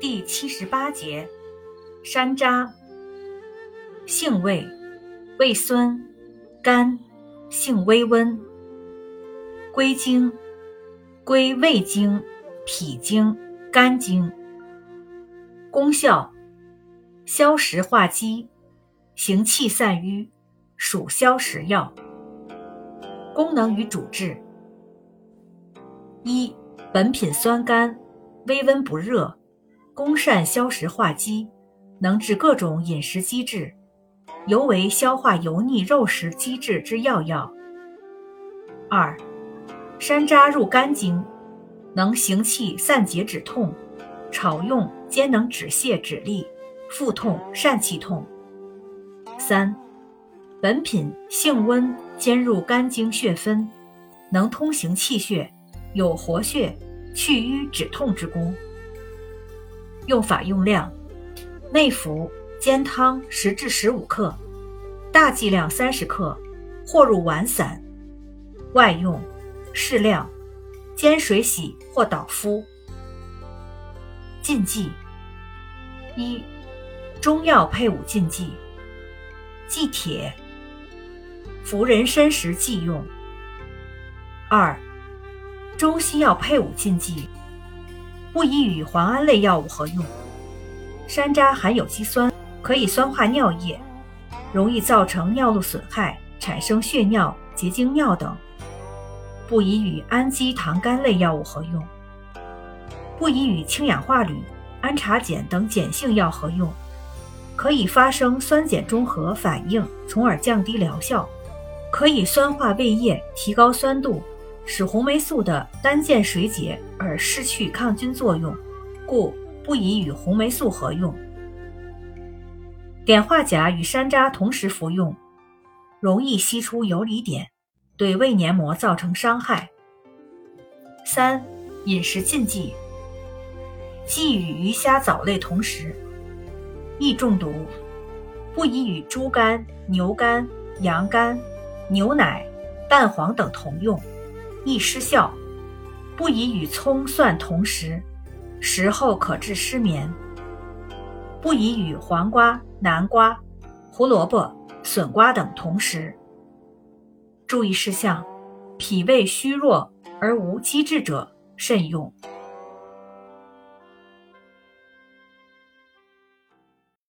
第七十八节，山楂，性味，味酸，甘，性微温。归经，归胃经、脾经、肝经。功效，消食化积，行气散瘀，属消食药。功能与主治：一、本品酸甘，微温不热，功善消食化积，能治各种饮食积滞，尤为消化油腻肉食积滞之要药。二、山楂入肝经，能行气散结止痛，炒用兼能止泻止痢、腹痛疝气痛。三、本品性温，兼入肝经血分，能通行气血，有活血、去瘀、止痛之功。用法用量：内服煎汤十至十五克，大剂量三十克，或入丸散；外用。适量，煎水洗或捣敷。禁忌：一、中药配伍禁忌：忌铁，服人参时忌用。二、中西药配伍禁忌：不宜与磺胺类药物合用。山楂含有肌酸，可以酸化尿液，容易造成尿路损害，产生血尿、结晶尿等。不宜与氨基糖苷类药物合用，不宜与氢氧化铝、氨茶碱等碱性药合用，可以发生酸碱中和反应，从而降低疗效。可以酸化胃液，提高酸度，使红霉素的单键水解而失去抗菌作用，故不宜与红霉素合用。碘化钾与山楂同时服用，容易析出游离碘。对胃黏膜造成伤害。三、饮食禁忌：忌与鱼虾藻类同食，易中毒；不宜与猪肝、牛肝、羊肝、牛奶、蛋黄等同用，易失效；不宜与葱蒜同食，食后可致失眠；不宜与黄瓜、南瓜、胡萝卜、笋瓜等同食。注意事项：脾胃虚弱而无积滞者慎用。